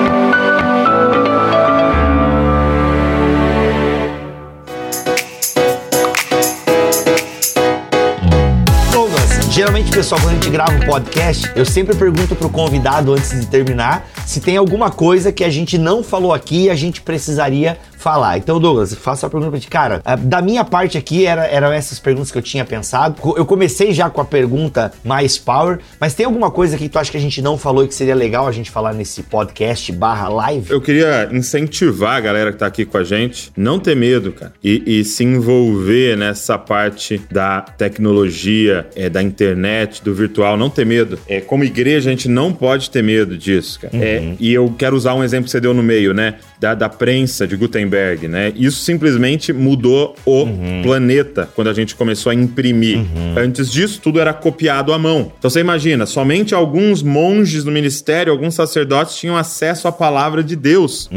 pessoal, quando a gente grava um podcast, eu sempre pergunto pro convidado antes de terminar se tem alguma coisa que a gente não falou aqui e a gente precisaria falar. Então, Douglas, faço a pergunta pra ti. Cara, da minha parte aqui, era, eram essas perguntas que eu tinha pensado. Eu comecei já com a pergunta mais power, mas tem alguma coisa que tu acha que a gente não falou e que seria legal a gente falar nesse podcast barra live? Eu queria incentivar a galera que tá aqui com a gente, não ter medo, cara, e, e se envolver nessa parte da tecnologia, é, da internet, do virtual, não ter medo. É, como igreja, a gente não pode ter medo disso, cara. É, É, e eu quero usar um exemplo que você deu no meio, né? Da, da prensa de Gutenberg, né? Isso simplesmente mudou o planeta quando a gente começou a imprimir. Antes disso, tudo era copiado à mão. Então você imagina, somente alguns monges no ministério, alguns sacerdotes tinham acesso à palavra de Deus.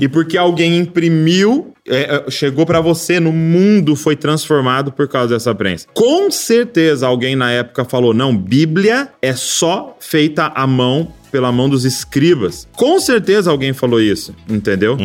E porque alguém imprimiu, é, é, chegou pra você no mundo, foi transformado por causa dessa prensa. Com certeza alguém na época falou: não, Bíblia é só feita à mão pela mão dos escribas. Com certeza alguém falou isso, entendeu?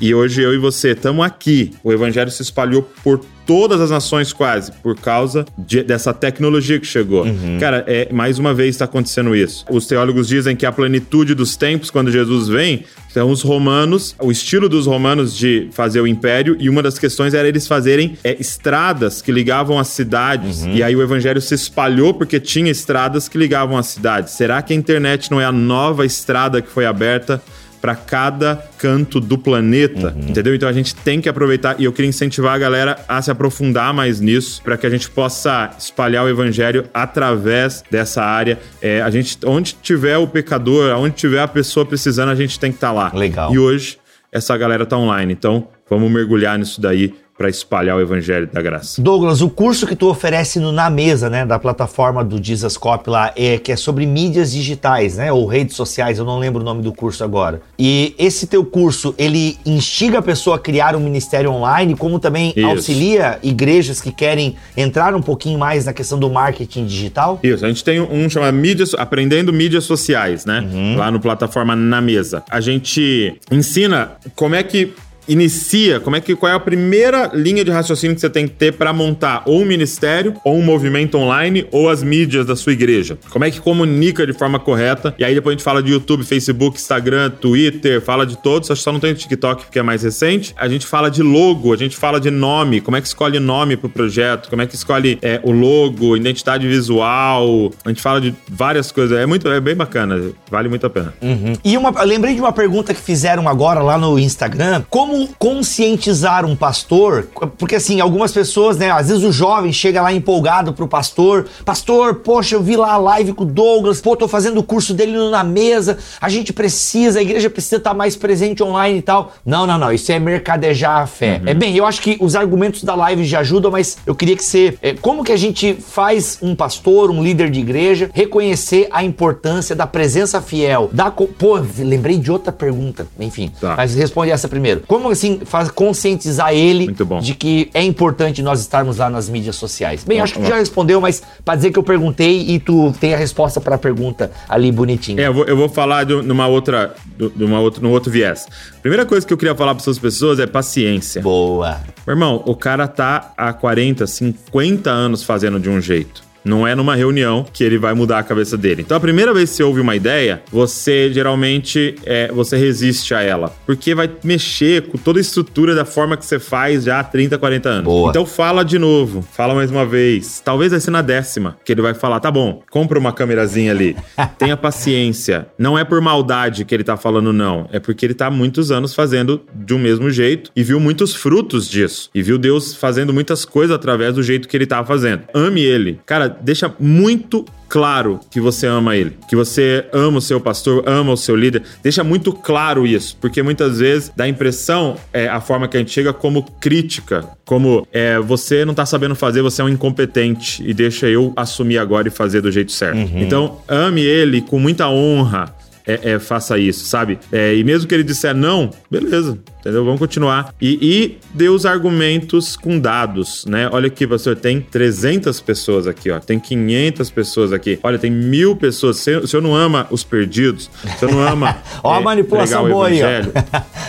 E hoje eu e você estamos aqui. O evangelho se espalhou por todas as nações quase por causa de- dessa tecnologia que chegou. Cara, é mais uma vez está acontecendo isso. Os teólogos dizem que a plenitude dos tempos quando Jesus vem são os romanos, o estilo dos romanos de fazer o império e uma das questões era eles fazerem é, estradas que ligavam as cidades e aí o evangelho se espalhou porque tinha estradas que ligavam as cidades. Será que a internet não é a nova estrada que foi aberta para cada canto do planeta, entendeu? Então a gente tem que aproveitar e eu queria incentivar a galera a se aprofundar mais nisso para que a gente possa espalhar o evangelho através dessa área. É, a gente, onde tiver o pecador, onde tiver a pessoa precisando, a gente tem que estar lá. Legal. E hoje essa galera tá online, então vamos mergulhar nisso daí para espalhar o evangelho da graça. Douglas, o curso que tu oferece no Na Mesa, né, da plataforma do Jesuscope lá, é que é sobre mídias digitais, né, ou redes sociais, eu não lembro o nome do curso agora. E esse teu curso, ele instiga a pessoa a criar um ministério online, como também Isso. auxilia igrejas que querem entrar um pouquinho mais na questão do marketing digital? Isso, a gente tem um chamado mídias, Aprendendo Mídias Sociais, né? Lá no plataforma Na Mesa. A gente ensina como é que inicia, como é que qual é a primeira linha de raciocínio que você tem que ter para montar ou um ministério, ou um movimento online, ou as mídias da sua igreja. Como é que comunica de forma correta? E aí depois a gente fala de YouTube, Facebook, Instagram, Twitter, fala de todos, acho que só não tem o TikTok porque é mais recente. A gente fala de logo, a gente fala de nome, como é que escolhe nome pro projeto, como é que escolhe é, o logo, identidade visual. A gente fala de várias coisas. É muito, é bem bacana, vale muito a pena. E uma, lembrei de uma pergunta que fizeram agora lá no Instagram. Como conscientizar um pastor? Porque assim, algumas pessoas, né? Às vezes o jovem chega lá empolgado pro pastor. Pastor, poxa, eu vi lá a live com o Douglas. Pô, tô fazendo o curso dele na mesa. A gente precisa, a igreja precisa estar mais presente online e tal. Não, não, não. Isso é mercadejar a fé. É bem, eu acho que os argumentos da live já ajudam, mas eu queria que você. é, como que a gente faz um pastor, um líder de igreja, reconhecer a importância da presença fiel? Da, pô, lembrei de outra pergunta. Enfim, Tá. mas responde essa primeiro. Como assim faz conscientizar ele de que é importante nós estarmos lá nas mídias sociais? Bem, Bom, acho que bom. já respondeu, mas pra dizer que eu perguntei e tu tem a resposta pra pergunta ali bonitinho. É, eu vou, eu vou falar de numa outra, de uma outra, num outro viés. Primeira coisa que eu queria falar para essas pessoas é paciência. Boa. Meu irmão, o cara tá há 40, 50 anos fazendo de um jeito. Não é numa reunião que ele vai mudar a cabeça dele. Então, a primeira vez que você ouve uma ideia, você geralmente é, você resiste a ela. Porque vai mexer com toda a estrutura da forma que você faz já há 30, 40 anos. Boa. Então, fala de novo. Fala mais uma vez. Talvez vai ser na décima que ele vai falar: tá bom, compra uma câmerazinha ali. Tenha paciência. Não é por maldade que ele tá falando, não. É porque ele tá há muitos anos fazendo de um mesmo jeito e viu muitos frutos disso. E viu Deus fazendo muitas coisas através do jeito que ele tava fazendo. Ame ele. Cara, deixa muito claro que você ama ele, que você ama o seu pastor, ama o seu líder. Deixa muito claro isso, porque muitas vezes dá a impressão, é, a forma que a gente chega, como crítica, como é, você não tá sabendo fazer, você é um incompetente e deixa eu assumir agora e fazer do jeito certo. Então, ame ele com muita honra. É, é, faça isso, sabe? É, e mesmo que ele disser não, beleza, entendeu? Vamos continuar. E, e dê os argumentos com dados, né? Olha aqui, pastor, tem 300 pessoas aqui, ó. Tem 500 pessoas aqui. Olha, tem mil pessoas. Se, o senhor não ama os perdidos, se eu não ama. Ó a manipulação o boa aí, ó.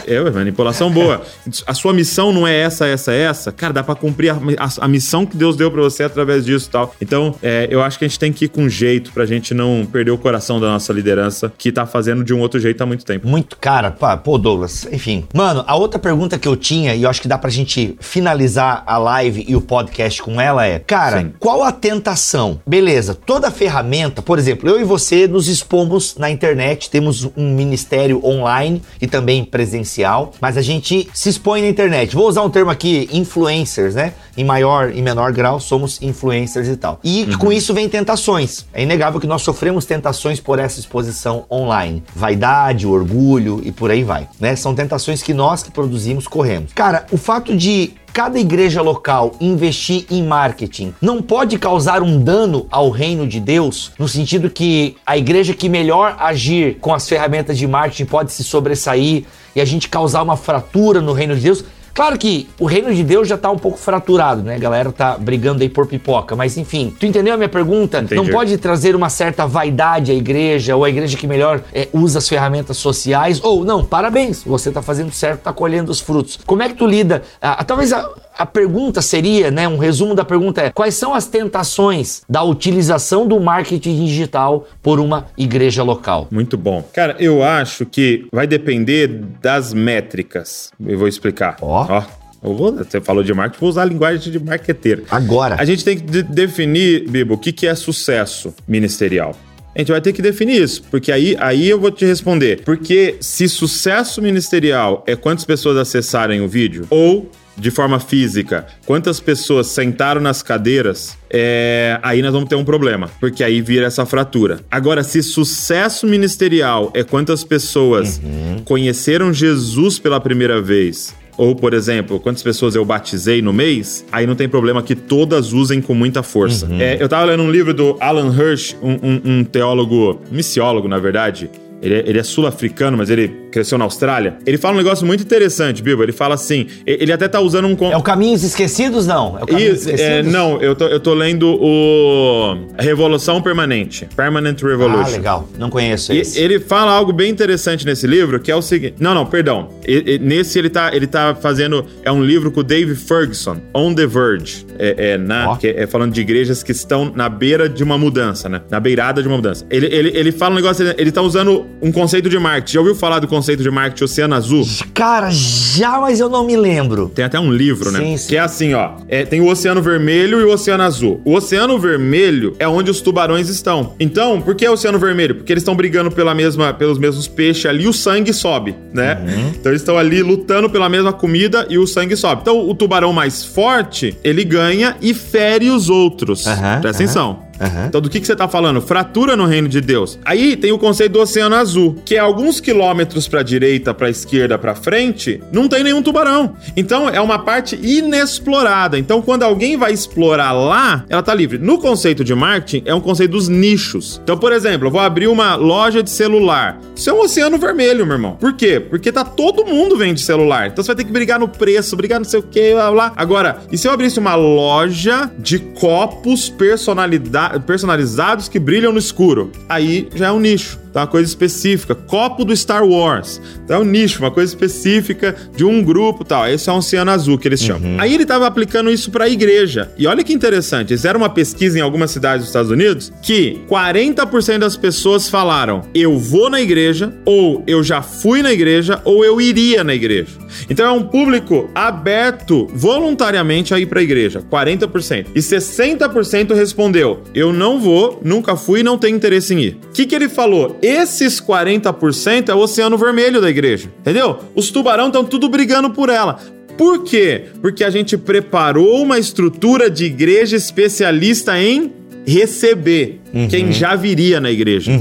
é, manipulação boa. A sua missão não é essa, essa, essa. Cara, dá pra cumprir a, a- a missão que Deus deu pra você através disso e tal. Então, é, eu acho que a gente tem que ir com jeito pra gente não perder o coração da nossa liderança, que tá fazendo de um outro jeito há muito tempo. Muito cara, pô, Douglas, enfim. Mano, Mano, a outra pergunta que eu tinha, e eu acho que dá pra gente finalizar a live e o podcast com ela é: cara, Sim. qual a tentação? Beleza, toda ferramenta, por exemplo, eu e você nos expomos na internet, temos um ministério online e também presencial, mas a gente se expõe na internet. Vou usar um termo aqui, influencers, né? Em maior e menor grau, somos influencers e tal. E com isso vem tentações. É inegável que nós sofremos tentações por essa exposição online. Vaidade, orgulho e por aí vai, né? São tentações que nós que produzimos corremos. Cara, o fato de cada igreja local investir em marketing não pode causar um dano ao reino de Deus, no sentido que a igreja que melhor agir com as ferramentas de marketing pode se sobressair e a gente causar uma fratura no reino de Deus. Claro que o reino de Deus já tá um pouco fraturado, né? A galera tá brigando aí por pipoca, mas enfim, tu entendeu a minha pergunta? Entendi. Não pode trazer uma certa vaidade à igreja, ou a igreja que melhor é, usa as ferramentas sociais, ou não, parabéns, você tá fazendo certo, tá colhendo os frutos. Como é que tu lida? Ah, talvez a, a pergunta seria, né? Um resumo da pergunta é: quais são as tentações da utilização do marketing digital por uma igreja local? Muito bom. Cara, eu acho que vai depender das métricas. Eu vou explicar. Ó. Eu vou, você falou de marketing, vou usar a linguagem de marqueteiro. Agora. A gente tem que de- definir, Bibo, o que, que é sucesso ministerial. A gente vai ter que definir isso, porque aí, aí eu vou te responder. Porque se sucesso ministerial é quantas pessoas acessarem o vídeo, ou de forma física, quantas pessoas sentaram nas cadeiras, é, aí nós vamos ter um problema, porque aí vira essa fratura. Agora, se sucesso ministerial é quantas pessoas conheceram Jesus pela primeira vez, ou, por exemplo, quantas pessoas eu batizei no mês, aí não tem problema que todas usem com muita força. É, eu tava lendo um livro do Alan Hirsch, um, um- um teólogo, missiólogo, na verdade. Ele é, ele é sul-africano, mas ele cresceu na Austrália. Ele fala um negócio muito interessante, Bibo. Ele fala assim: e- ele até tá usando um. É o Caminhos Esquecidos, não? É o Caminhos Isso, é, não, eu tô, eu tô lendo o Revolução Permanente. Permanent Revolution. Ah, legal. Não conheço E esse. ele fala algo bem interessante nesse livro, que é o seguinte. Não, não, perdão. E- e- nesse ele tá, ele tá fazendo. É um livro com o Dave Ferguson, On the Verge. É, é na, Ó. que é falando de igrejas que estão na beira de uma mudança, né? Na beirada de uma mudança. Ele, ele, ele fala um negócio, ele, ele tá usando um conceito de marketing. Já ouviu falar do conceito de marketing Oceano Azul? Cara, já, mas eu não me lembro. Tem até um livro, né? Sim, sim. Que é assim, ó. é, tem o Oceano Vermelho e o Oceano Azul. O Oceano Vermelho é onde os tubarões estão. Então, por que o Oceano Vermelho? Porque eles estão brigando pela mesma, pelos mesmos peixes ali, o sangue sobe, né? Uhum. Então eles estão ali lutando pela mesma comida e o sangue sobe. Então o tubarão mais forte, ele ganha e fere os outros. Aham, Presta aham. atenção. Aham. Então, do que, que você tá falando? Fratura no reino de Deus. Aí tem o conceito do Oceano Azul, que é alguns quilômetros pra direita, pra esquerda, pra frente, não tem nenhum tubarão. Então, é uma parte inexplorada. Então, quando alguém vai explorar lá, ela tá livre. No conceito de marketing, é um conceito dos nichos. Então, por exemplo, eu vou abrir uma loja de celular. Isso é um oceano vermelho, meu irmão. Por quê? Porque tá todo mundo vende celular. Então, você vai ter que brigar no preço, brigar não sei o que, blá, blá. Agora, e se eu abrisse uma loja de copos personalida- personalizados que brilham no escuro? Aí já é um nicho. Tá uma coisa específica. Copo do Star Wars. Então é um nicho, uma coisa específica de um grupo tal. Esse é um oceano azul que eles chamam. Aí ele tava aplicando isso pra igreja. E olha que interessante. Eles fizeram uma pesquisa em algumas cidades dos Estados Unidos que 40% das pessoas falaram: eu vou na igreja, ou eu já fui na igreja, ou eu iria na igreja. Então é um público aberto voluntariamente a ir pra igreja. 40%. E 60% respondeu: eu não vou, nunca fui e não tenho interesse em ir. O que, que ele falou? Esses 40% é o oceano vermelho da igreja. Entendeu? Os tubarão estão tudo brigando por ela. Por quê? Porque a gente preparou uma estrutura de igreja especialista em receber quem já viria na igreja.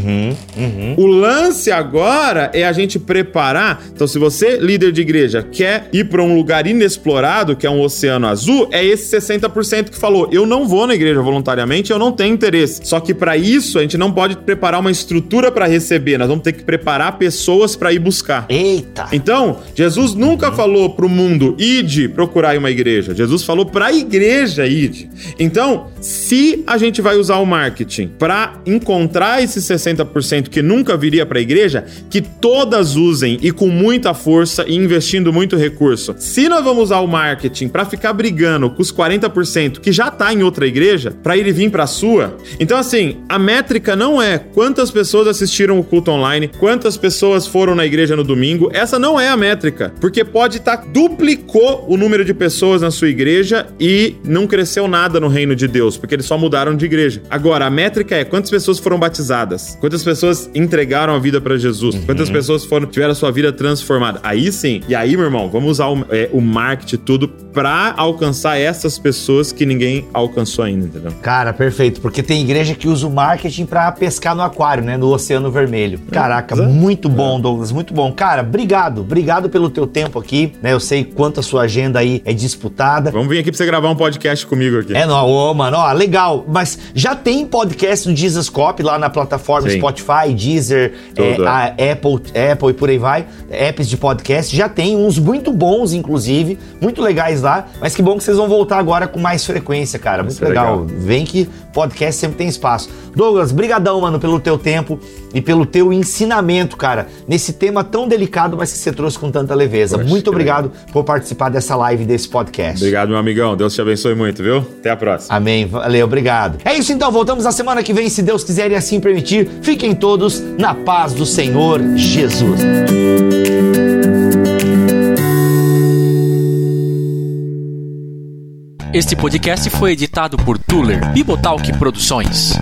O lance agora é a gente preparar. Então, se você, líder de igreja, quer ir para um lugar inexplorado, que é um oceano azul, é esse 60% que falou: eu não vou na igreja voluntariamente, eu não tenho interesse. Só que para isso a gente não pode preparar uma estrutura para receber, nós vamos ter que preparar pessoas para ir buscar. Eita! Então, Jesus nunca falou pro mundo, ide procurar uma igreja. Jesus falou pra igreja, ide. Então, se a gente vai usar o marketing para encontrar esses 60% que nunca viria para a igreja, que todas usem e com muita força e investindo muito recurso. Se nós vamos usar o marketing para ficar brigando com os 40% que já tá em outra igreja, para ele vir para a sua, então assim, a métrica não é quantas pessoas assistiram o culto online, quantas pessoas foram na igreja no domingo, essa não é a métrica, porque pode estar tá, duplicou o número de pessoas na sua igreja e não cresceu nada no reino de Deus, porque eles só mudaram de igreja. Agora, a métrica é quantas pessoas foram batizadas, quantas pessoas entregaram a vida para Jesus, uhum. quantas pessoas foram tiveram a sua vida transformada. Aí sim. E aí, meu irmão, vamos usar o, é, o marketing tudo para alcançar essas pessoas que ninguém alcançou ainda, entendeu? Cara, perfeito, porque tem igreja que usa o marketing para pescar no aquário, né, no Oceano Vermelho. Caraca, é. muito bom, é. Douglas, muito bom. Cara, obrigado, obrigado pelo teu tempo aqui, né? Eu sei quanto a sua agenda aí é disputada. Vamos vir aqui pra você gravar um podcast comigo aqui. É, não, ô, mano, ó, legal. Mas já tem podcast do Jesus Cop lá na plataforma Sim. Spotify, Deezer, é, a Apple, Apple e por aí vai, apps de podcast. Já tem uns muito bons, inclusive, muito legais lá. Mas que bom que vocês vão voltar agora com mais frequência, cara. Muito legal. legal. Vem que podcast sempre tem espaço. Douglas, brigadão, mano, pelo teu tempo e pelo teu ensinamento, cara, nesse tema tão delicado, mas que você trouxe com tanta leveza. Poxa, muito obrigado legal. por participar dessa live, desse podcast. Obrigado, meu amigão. Deus te abençoe muito, viu? Até a próxima. Amém. Valeu, obrigado. É isso então, voltamos na semana que vem, se Deus quiser e assim permitir. Fiquem todos na paz do Senhor Jesus. Este podcast foi editado por Tuller Bibotalk Produções.